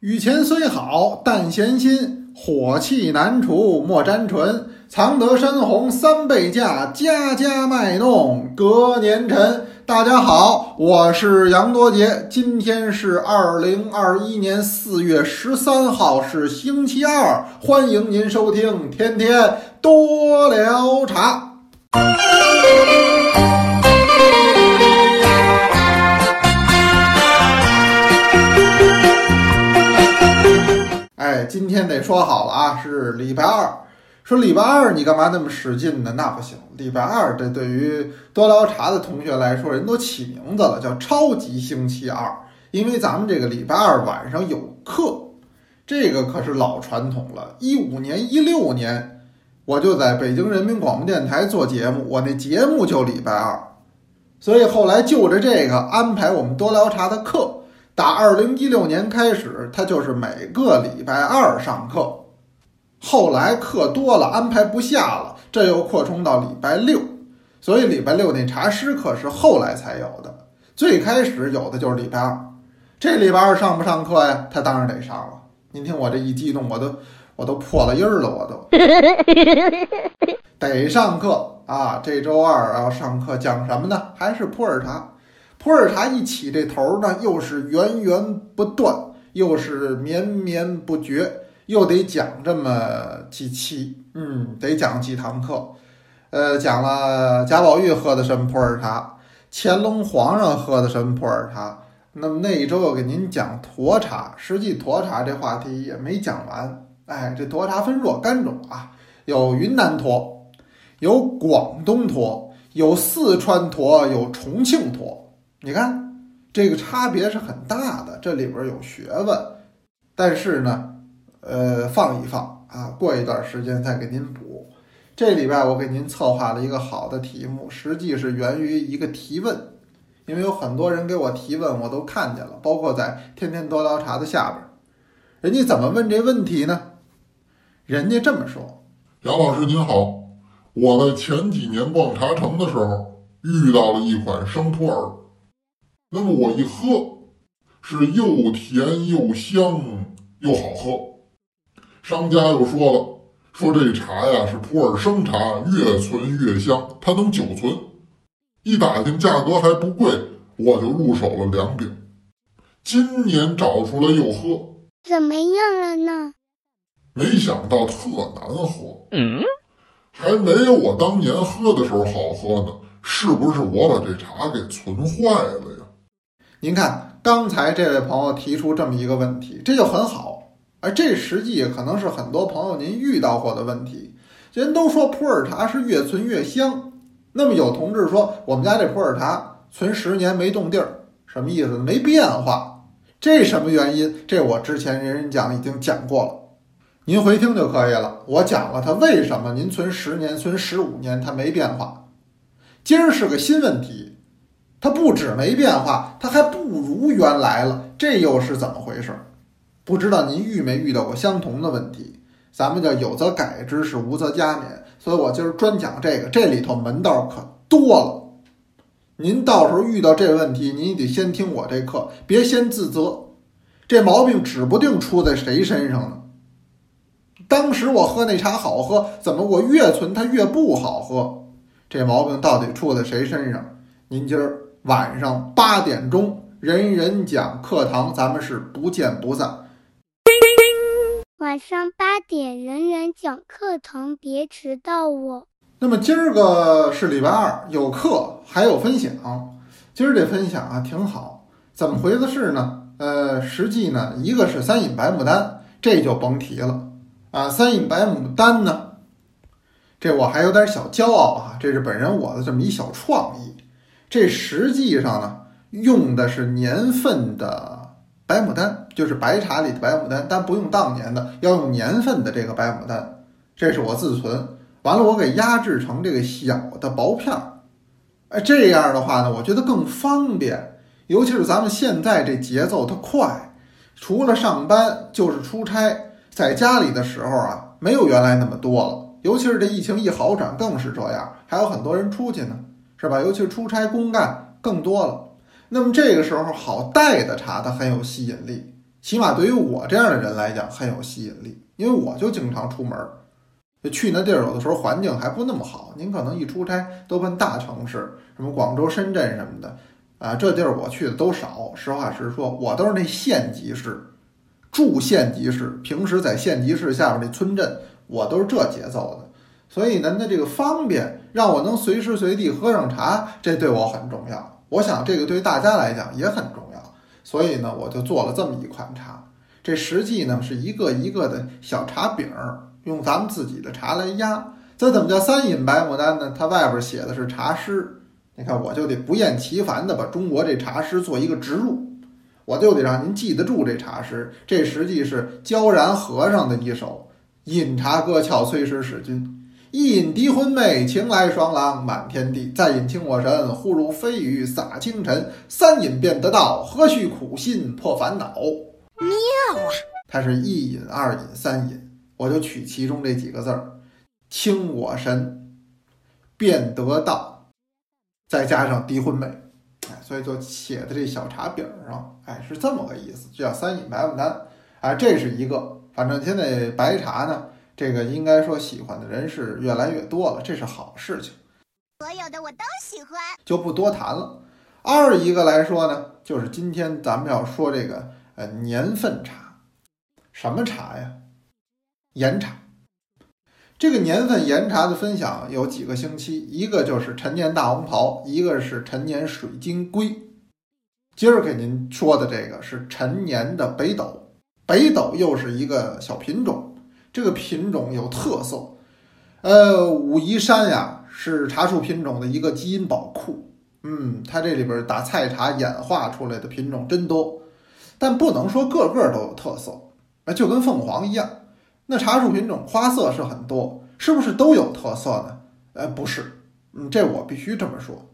雨前虽好，但嫌新。火气难除，莫沾唇。藏得山红三倍价，家家卖弄隔年陈。大家好，我是杨多杰，今天是二零二一年四月十三号，是星期二，欢迎您收听天天多聊茶。今天得说好了啊，是礼拜二。说礼拜二你干嘛那么使劲呢？那不行，礼拜二这对于多聊茶的同学来说，人都起名字了，叫超级星期二，因为咱们这个礼拜二晚上有课，这个可是老传统了。一五年、一六年，我就在北京人民广播电台做节目，我那节目就礼拜二，所以后来就着这个安排我们多聊茶的课。打二零一六年开始，他就是每个礼拜二上课。后来课多了，安排不下了，这又扩充到礼拜六。所以礼拜六那茶师课是后来才有的。最开始有的就是礼拜二。这礼拜二上不上课呀？他当然得上了。您听我这一激动，我都我都破了音儿了，我都 得上课啊！这周二要上课，讲什么呢？还是普洱茶。普洱茶一起这头呢，又是源源不断，又是绵绵不绝，又得讲这么几期，嗯，得讲几堂课。呃，讲了贾宝玉喝的什么普洱茶，乾隆皇上喝的什么普洱茶。那么那一周又给您讲沱茶，实际沱茶这话题也没讲完。哎，这沱茶分若干种啊，有云南沱，有广东沱，有四川沱，有重庆沱。你看，这个差别是很大的，这里边有学问。但是呢，呃，放一放啊，过一段时间再给您补。这礼拜我给您策划了一个好的题目，实际是源于一个提问，因为有很多人给我提问，我都看见了，包括在天天多聊茶的下边，人家怎么问这问题呢？人家这么说：“杨老师您好，我在前几年逛茶城的时候遇到了一款生普洱。”那么我一喝，是又甜又香又好喝。商家又说了，说这茶呀是普洱生茶，越存越香，它能久存。一打听价格还不贵，我就入手了两饼。今年找出来又喝，怎么样了呢？没想到特难喝，嗯，还没有我当年喝的时候好喝呢。是不是我把这茶给存坏了呀？您看，刚才这位朋友提出这么一个问题，这就很好。而这实际可能是很多朋友您遇到过的问题。人都说普洱茶是越存越香，那么有同志说我们家这普洱茶存十年没动地儿，什么意思？没变化。这什么原因？这我之前人人讲已经讲过了，您回听就可以了。我讲了它为什么您存十年、存十五年它没变化。今儿是个新问题。它不止没变化，它还不如原来了，这又是怎么回事？不知道您遇没遇到过相同的问题？咱们叫有则改之，是无则加勉。所以我今儿专讲这个，这里头门道可多了。您到时候遇到这问题，您得先听我这课，别先自责。这毛病指不定出在谁身上呢。当时我喝那茶好喝，怎么我越存它越不好喝？这毛病到底出在谁身上？您今儿。晚上八点钟，人人讲课堂，咱们是不见不散。晚上八点，人人讲课堂，别迟到哦。那么今儿个是礼拜二，有课还有分享。今儿这分享啊挺好，怎么回事呢？呃，实际呢，一个是三饮白牡丹，这就甭提了啊。三饮白牡丹呢，这我还有点小骄傲啊，这是本人我的这么一小创意。这实际上呢，用的是年份的白牡丹，就是白茶里的白牡丹，但不用当年的，要用年份的这个白牡丹。这是我自存，完了我给压制成这个小的薄片儿。哎，这样的话呢，我觉得更方便，尤其是咱们现在这节奏它快，除了上班就是出差，在家里的时候啊，没有原来那么多了。尤其是这疫情一好转，更是这样，还有很多人出去呢。是吧？尤其是出差公干更多了，那么这个时候好带的茶它很有吸引力。起码对于我这样的人来讲很有吸引力，因为我就经常出门儿，去那地儿有的时候环境还不那么好。您可能一出差都奔大城市，什么广州、深圳什么的，啊，这地儿我去的都少。实话实说，我都是那县级市，住县级市，平时在县级市下边那村镇，我都是这节奏的。所以您的这个方便让我能随时随地喝上茶，这对我很重要。我想这个对大家来讲也很重要。所以呢，我就做了这么一款茶。这实际呢是一个一个的小茶饼儿，用咱们自己的茶来压。这怎么叫三饮白牡丹呢？它外边写的是茶诗。你看，我就得不厌其烦的把中国这茶诗做一个植入，我就得让您记得住这茶诗。这实际是焦然和尚的一首《饮茶歌俏崔氏使君》。一饮涤昏寐，情来双郎满天地；再饮清我神，忽如飞雨洒清晨。三饮便得道，何须苦心破烦恼？妙啊！它是一饮、二饮、三饮，我就取其中这几个字儿：清我神，便得道，再加上涤昏寐。哎，所以就写的这小茶饼上，哎，是这么个意思，这叫三饮白牡丹。哎，这是一个，反正现在白茶呢。这个应该说喜欢的人是越来越多了，这是好事情。所有的我都喜欢，就不多谈了。二一个来说呢，就是今天咱们要说这个呃年份茶，什么茶呀？岩茶。这个年份岩茶的分享有几个星期，一个就是陈年大红袍，一个是陈年水晶龟。今儿给您说的这个是陈年的北斗，北斗又是一个小品种。这个品种有特色，呃，武夷山呀是茶树品种的一个基因宝库，嗯，它这里边打菜茶演化出来的品种真多，但不能说个个都有特色，啊，就跟凤凰一样，那茶树品种花色是很多，是不是都有特色呢？呃，不是，嗯，这我必须这么说，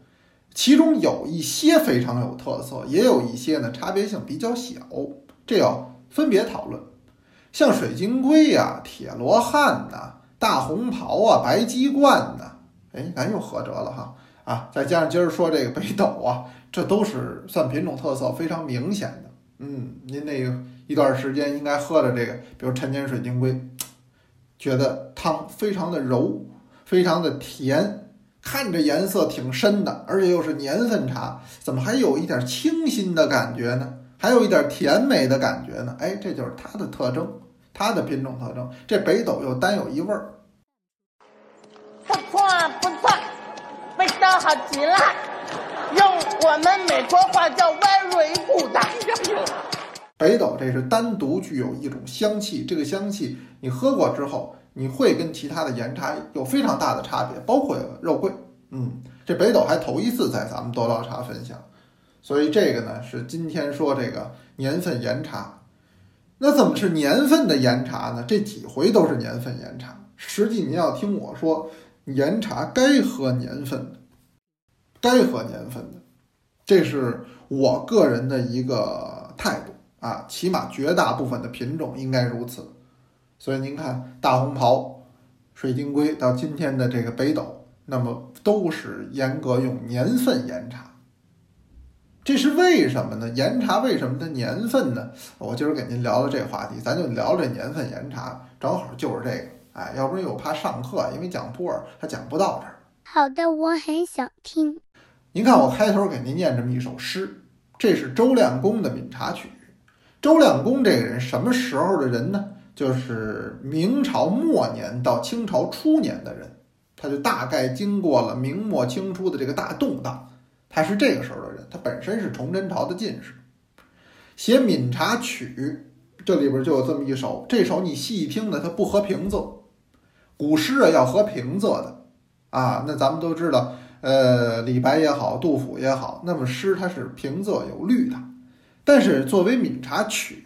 其中有一些非常有特色，也有一些呢差别性比较小，这要分别讨论。像水晶龟呀、铁罗汉呐、大红袍啊、白鸡冠呐，哎，咱又合辙了哈啊！再加上今儿说这个北斗啊，这都是算品种特色非常明显的。嗯，您那个一段时间应该喝的这个，比如陈年水晶龟，觉得汤非常的柔，非常的甜，看着颜色挺深的，而且又是年份茶，怎么还有一点清新的感觉呢？还有一点甜美的感觉呢？哎，这就是它的特征。它的品种特征，这北斗又单有一味儿，不错不错，味道好极了，用我们美国话叫 very good。北斗这是单独具有一种香气，这个香气你喝过之后，你会跟其他的岩茶有非常大的差别，包括肉桂。嗯，这北斗还头一次在咱们多捞茶分享，所以这个呢是今天说这个年份岩茶。那怎么是年份的岩茶呢？这几回都是年份岩茶。实际您要听我说，岩茶该喝年份的，该喝年份的，这是我个人的一个态度啊。起码绝大部分的品种应该如此。所以您看，大红袍、水晶龟到今天的这个北斗，那么都是严格用年份岩茶。这是为什么呢？岩茶为什么它年份呢？我今儿给您聊聊这话题，咱就聊这年份岩茶，正好就是这个。哎，要不然又怕上课，因为讲普洱他讲不到这儿。好的，我很想听。您看，我开头给您念这么一首诗，这是周亮公的《闽茶曲》。周亮公这个人什么时候的人呢？就是明朝末年到清朝初年的人，他就大概经过了明末清初的这个大动荡。他是这个时候的人，他本身是崇祯朝的进士，写《茗茶曲》，这里边就有这么一首。这首你细听呢，它不合平仄，古诗啊要合平仄的啊。那咱们都知道，呃，李白也好，杜甫也好，那么诗它是平仄有律的。但是作为《茗茶曲》，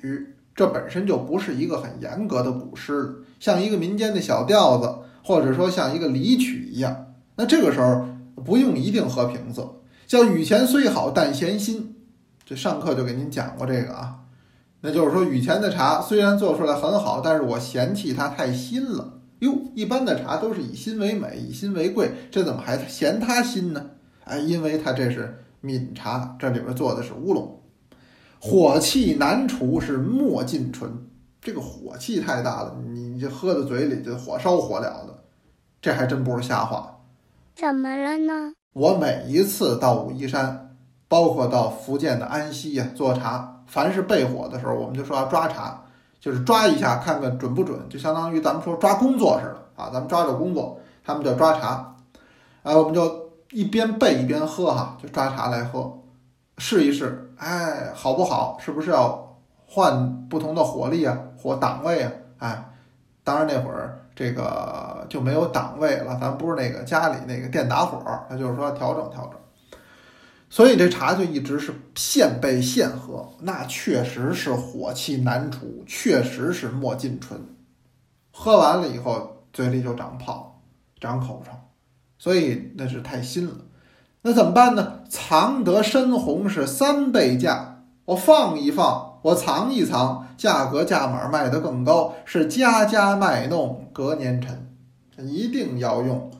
这本身就不是一个很严格的古诗，像一个民间的小调子，或者说像一个离曲一样。那这个时候不用一定合平仄。叫雨前虽好但嫌新，这上课就给您讲过这个啊，那就是说雨前的茶虽然做出来很好，但是我嫌弃它太新了。哟，一般的茶都是以新为美，以新为贵，这怎么还嫌它新呢？哎，因为它这是闽茶，这里边做的是乌龙。火气难除是莫尽醇。这个火气太大了，你这喝到嘴里，就火烧火燎的，这还真不是瞎话。怎么了呢？我每一次到武夷山，包括到福建的安溪呀做茶，凡是备火的时候，我们就说要抓茶，就是抓一下看看准不准，就相当于咱们说抓工作似的啊，咱们抓着工作，他们叫抓茶，哎，我们就一边备一边喝哈，就抓茶来喝，试一试，哎，好不好？是不是要换不同的火力啊，火档位啊？哎，当然那会儿。这个就没有档位了，咱不是那个家里那个电打火，那就是说调整调整。所以这茶就一直是现备现喝，那确实是火气难除，确实是莫尽醇。喝完了以后，嘴里就长泡，长口疮，所以那是太新了。那怎么办呢？藏得深红是三倍价，我放一放，我藏一藏。价格价码卖得更高，是家家卖弄隔年陈，一定要用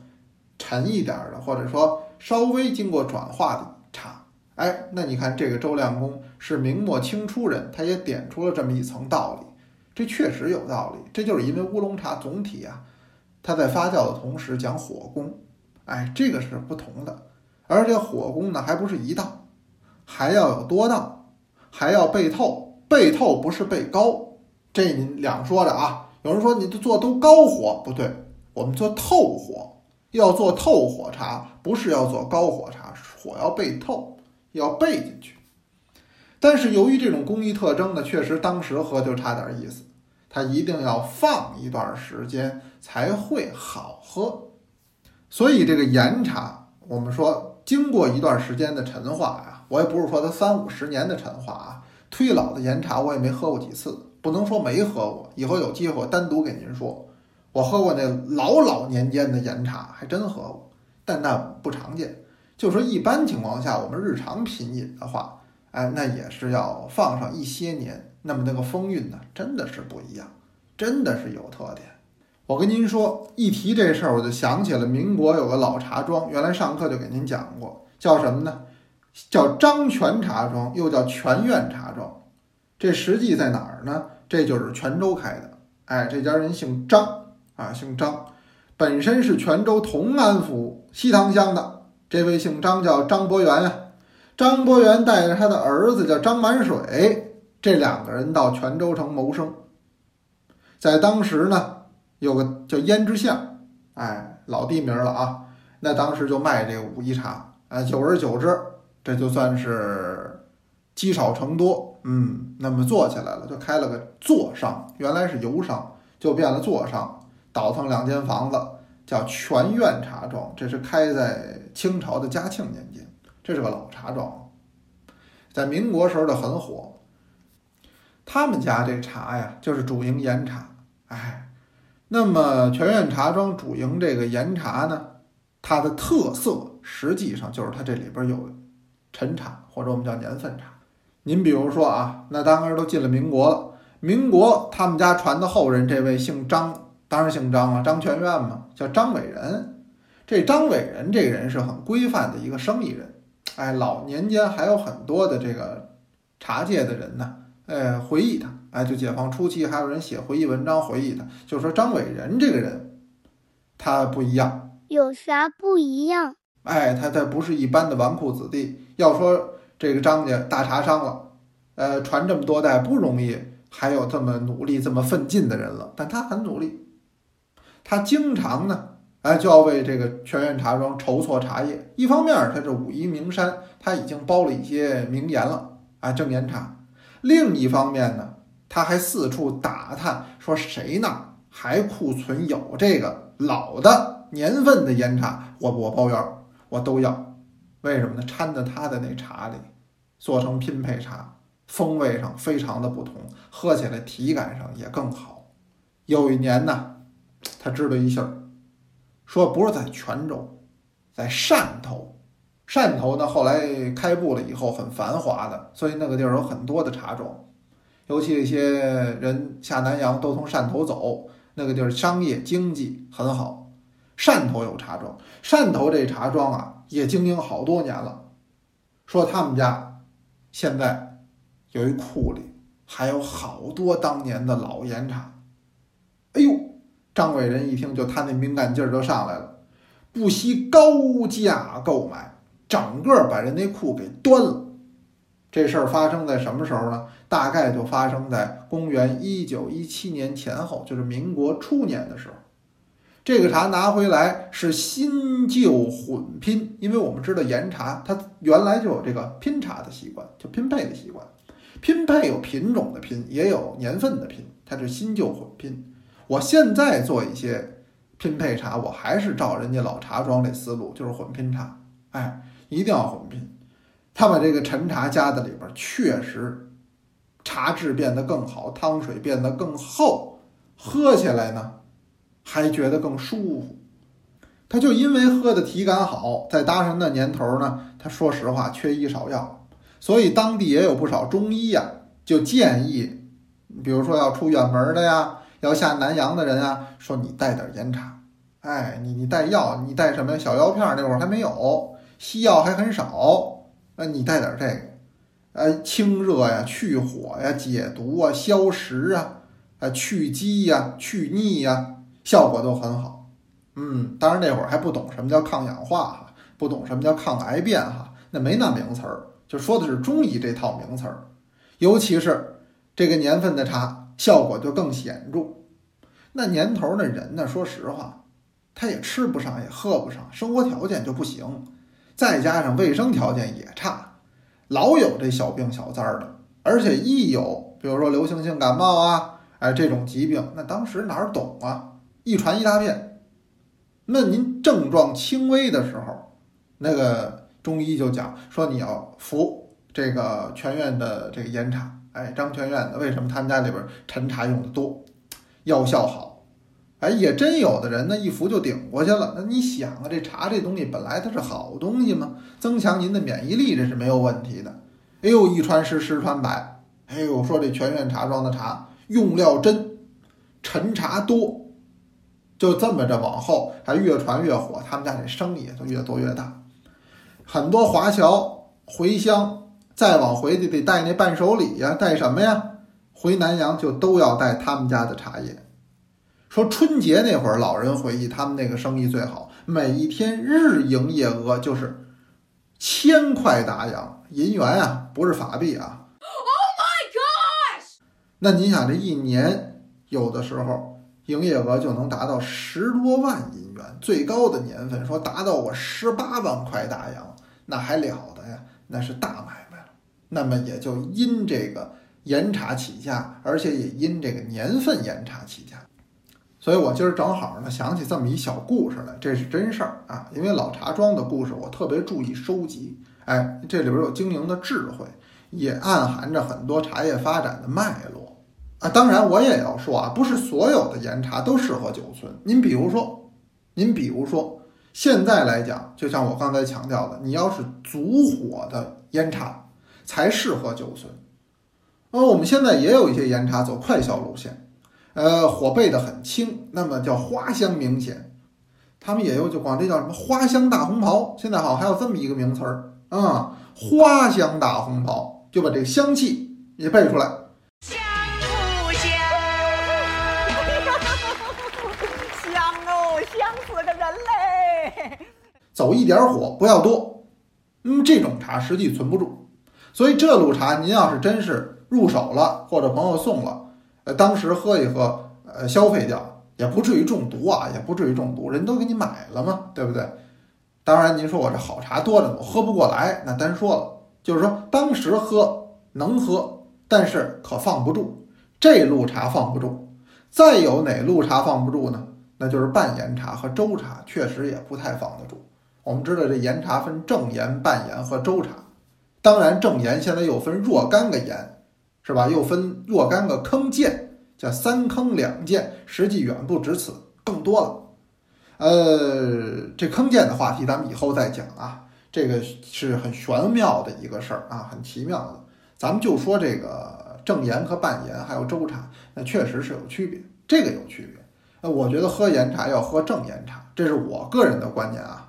陈一点的，或者说稍微经过转化的茶。哎，那你看这个周亮公是明末清初人，他也点出了这么一层道理，这确实有道理。这就是因为乌龙茶总体啊，它在发酵的同时讲火功，哎，这个是不同的。而且火功呢，还不是一道，还要有多道，还要背透。背透不是背高，这您两说的啊。有人说你做都高火不对，我们做透火，要做透火茶，不是要做高火茶，火要背透，要背进去。但是由于这种工艺特征呢，确实当时喝就差点意思，它一定要放一段时间才会好喝。所以这个岩茶，我们说经过一段时间的陈化呀，我也不是说它三五十年的陈化啊。忒老的岩茶我也没喝过几次，不能说没喝过。以后有机会单独给您说，我喝过那老老年间的岩茶，还真喝过，但那不常见。就说一般情况下，我们日常品饮的话，哎，那也是要放上一些年，那么那个风韵呢，真的是不一样，真的是有特点。我跟您说，一提这事儿，我就想起了民国有个老茶庄，原来上课就给您讲过，叫什么呢？叫张泉茶庄，又叫泉苑茶庄，这实际在哪儿呢？这就是泉州开的。哎，这家人姓张啊，姓张，本身是泉州同安府西塘乡的。这位姓张叫张伯元呀，张伯元带着他的儿子叫张满水，这两个人到泉州城谋生。在当时呢，有个叫胭脂巷，哎，老地名了啊。那当时就卖这个武夷茶，哎，久而久之。这就算是积少成多，嗯，那么做起来了，就开了个座商，原来是游商，就变了座商，倒腾两间房子，叫全院茶庄。这是开在清朝的嘉庆年间，这是个老茶庄，在民国时候的很火。他们家这茶呀，就是主营岩茶，哎，那么全院茶庄主营这个岩茶呢，它的特色实际上就是它这里边有。陈茶或者我们叫年份茶，您比如说啊，那当然都进了民国了。民国他们家传的后人，这位姓张，当然姓张啊，张全院嘛，叫张伟仁。这张伟仁这个人是很规范的一个生意人，哎，老年间还有很多的这个茶界的人呢，哎，回忆他，哎，就解放初期还有人写回忆文章回忆他，就说张伟仁这个人，他不一样，有啥不一样？哎，他他不是一般的纨绔子弟。要说这个张家大茶商了，呃，传这么多代不容易，还有这么努力、这么奋进的人了。但他很努力，他经常呢，哎，就要为这个全院茶庄筹措茶叶。一方面，他这武夷名山，他已经包了一些名盐了，啊，正岩茶；另一方面呢，他还四处打探，说谁那还库存有这个老的年份的岩茶，我我包圆，我都要。为什么呢？掺在他的那茶里，做成拼配茶，风味上非常的不同，喝起来体感上也更好。有一年呢，他知道一信儿，说不是在泉州，在汕头。汕头呢，后来开埠了以后很繁华的，所以那个地儿有很多的茶庄，尤其一些人下南洋都从汕头走，那个地儿商业经济很好。汕头有茶庄，汕头这茶庄啊。也经营好多年了，说他们家现在有一库里还有好多当年的老盐茶。哎呦，张伟人一听，就他那敏感劲儿就上来了，不惜高价购买，整个把人那库给端了。这事儿发生在什么时候呢？大概就发生在公元一九一七年前后，就是民国初年的时候。这个茶拿回来是新旧混拼，因为我们知道岩茶它原来就有这个拼茶的习惯，就拼配的习惯。拼配有品种的拼，也有年份的拼，它是新旧混拼。我现在做一些拼配茶，我还是照人家老茶庄这思路，就是混拼茶。哎，一定要混拼。他把这个陈茶加在里边，确实茶质变得更好，汤水变得更厚，喝起来呢。还觉得更舒服，他就因为喝的体感好，再搭上那年头呢，他说实话缺医少药，所以当地也有不少中医呀，就建议，比如说要出远门的呀，要下南洋的人啊，说你带点岩茶，哎，你你带药，你带什么小药片？那会儿还没有，西药还很少，那你带点这个，呃，清热呀，去火呀，解毒啊，消食啊，啊，去积呀，去腻呀。效果都很好，嗯，当然那会儿还不懂什么叫抗氧化哈，不懂什么叫抗癌变哈，那没那名词儿，就说的是中医这套名词儿，尤其是这个年份的茶，效果就更显著。那年头的人呢，说实话，他也吃不上，也喝不上，生活条件就不行，再加上卫生条件也差，老有这小病小灾儿的，而且一有，比如说流行性感冒啊，哎这种疾病，那当时哪儿懂啊？一传一大片，那您症状轻微的时候，那个中医就讲说你要服这个全院的这个岩茶，哎，张全院的为什么他们家里边陈茶用的多，药效好，哎，也真有的人呢一服就顶过去了。那你想啊，这茶这东西本来它是好东西嘛，增强您的免疫力这是没有问题的。哎呦，一传十，十传百，哎呦，说这全院茶庄的茶用料真，陈茶多。就这么着往后还越传越火，他们家这生意也就越做越大。很多华侨回乡，再往回就得带那伴手礼呀，带什么呀？回南阳就都要带他们家的茶叶。说春节那会儿，老人回忆他们那个生意最好，每一天日营业额就是千块大洋银元啊，不是法币啊。Oh my gosh！那你想这一年有的时候。营业额就能达到十多万银元，最高的年份说达到我十八万块大洋，那还了得呀？那是大买卖了。那么也就因这个严查起价，而且也因这个年份严查起价。所以我今儿正好呢想起这么一小故事来，这是真事儿啊。因为老茶庄的故事，我特别注意收集。哎，这里边有经营的智慧，也暗含着很多茶叶发展的脉络。啊，当然我也要说啊，不是所有的岩茶都适合久存。您比如说，您比如说，现在来讲，就像我刚才强调的，你要是足火的岩茶才适合久存。那我们现在也有一些岩茶走快销路线，呃，火焙的很轻，那么叫花香明显。他们也有就管这叫什么花香大红袍，现在好还有这么一个名词儿啊，花香大红袍，就把这个香气也背出来。走一点火，不要多。嗯，这种茶实际存不住，所以这路茶您要是真是入手了，或者朋友送了，呃，当时喝一喝，呃，消费掉，也不至于中毒啊，也不至于中毒，人都给你买了嘛，对不对？当然，您说我这好茶多着，我喝不过来，那单说了。就是说，当时喝能喝，但是可放不住。这路茶放不住，再有哪路茶放不住呢？那就是半岩茶和周茶，确实也不太放得住。我们知道这岩茶分正岩、半岩和周茶，当然正岩现在又分若干个岩，是吧？又分若干个坑涧，叫三坑两涧，实际远不止此，更多了。呃，这坑涧的话题咱们以后再讲啊，这个是很玄妙的一个事儿啊，很奇妙的。咱们就说这个正岩和半岩还有周茶，那确实是有区别，这个有区别。呃，我觉得喝岩茶要喝正岩茶，这是我个人的观念啊。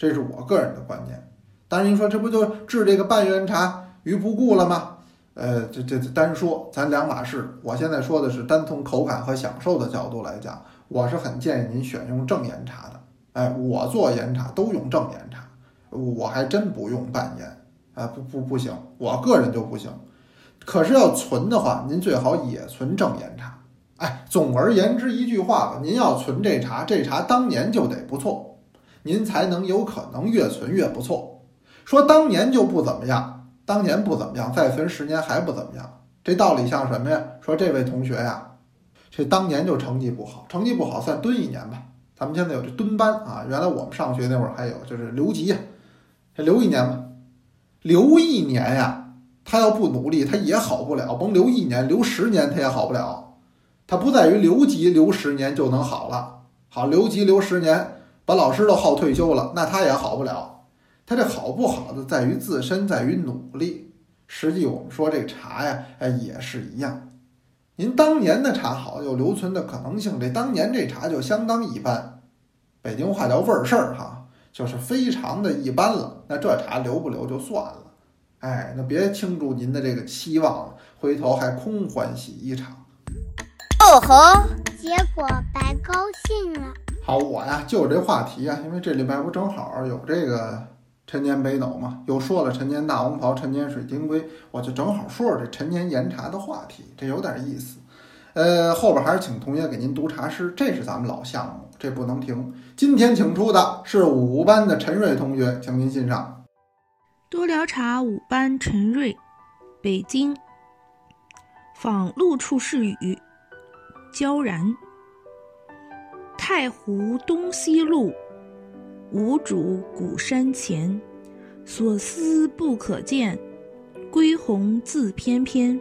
这是我个人的观念，当然您说这不就置这个半元茶于不顾了吗？呃，这这单说，咱两码事。我现在说的是单从口感和享受的角度来讲，我是很建议您选用正岩茶的。哎，我做岩茶都用正岩茶，我还真不用半岩。啊，不不不行，我个人就不行。可是要存的话，您最好也存正岩茶。哎，总而言之一句话吧，您要存这茶，这茶当年就得不错，您才能有可能越存越不错。说当年就不怎么样，当年不怎么样，再存十年还不怎么样，这道理像什么呀？说这位同学呀，这当年就成绩不好，成绩不好算蹲一年吧。咱们现在有这蹲班啊，原来我们上学那会儿还有，就是留级呀，留一年吧，留一年呀，他要不努力，他也好不了。甭留一年，留十年他也好不了。他不在于留级留十年就能好了，好留级留十年，把老师都耗退休了，那他也好不了。他这好不好的在于自身，在于努力。实际我们说这茶呀，哎也是一样。您当年的茶好有留存的可能性，这当年这茶就相当一般，北京话叫味儿事儿哈，就是非常的一般了。那这茶留不留就算了，哎，那别倾注您的这个期望了，回头还空欢喜一场。哦吼！结果白高兴了。好，我呀就这话题啊，因为这礼拜不正好有这个陈年北斗嘛，又说了陈年大红袍、陈年水晶龟，我就正好说说这陈年岩茶的话题，这有点意思。呃，后边还是请同学给您读茶诗，这是咱们老项目，这不能停。今天请出的是五班的陈瑞同学，请您欣赏。多聊茶五班陈瑞，北京。访路处是雨。娇然，太湖东西路，无主古山前。所思不可见，归鸿自翩翩。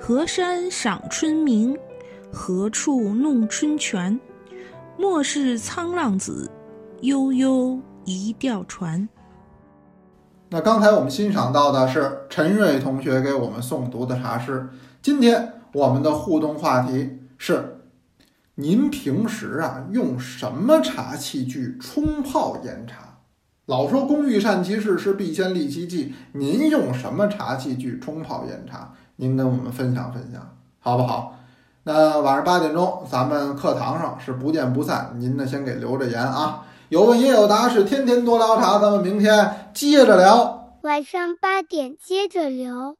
河山赏春明，何处弄春泉？莫是沧浪子，悠悠一钓船。那刚才我们欣赏到的是陈瑞同学给我们诵读的茶诗。今天我们的互动话题。是，您平时啊用什么茶器具冲泡岩茶？老说工欲善其事，是必先利其器。您用什么茶器具冲泡岩茶？您跟我们分享分享，好不好？那晚上八点钟，咱们课堂上是不见不散。您呢，先给留着言啊。有问也有答，是天天多聊茶。咱们明天接着聊。晚上八点接着聊。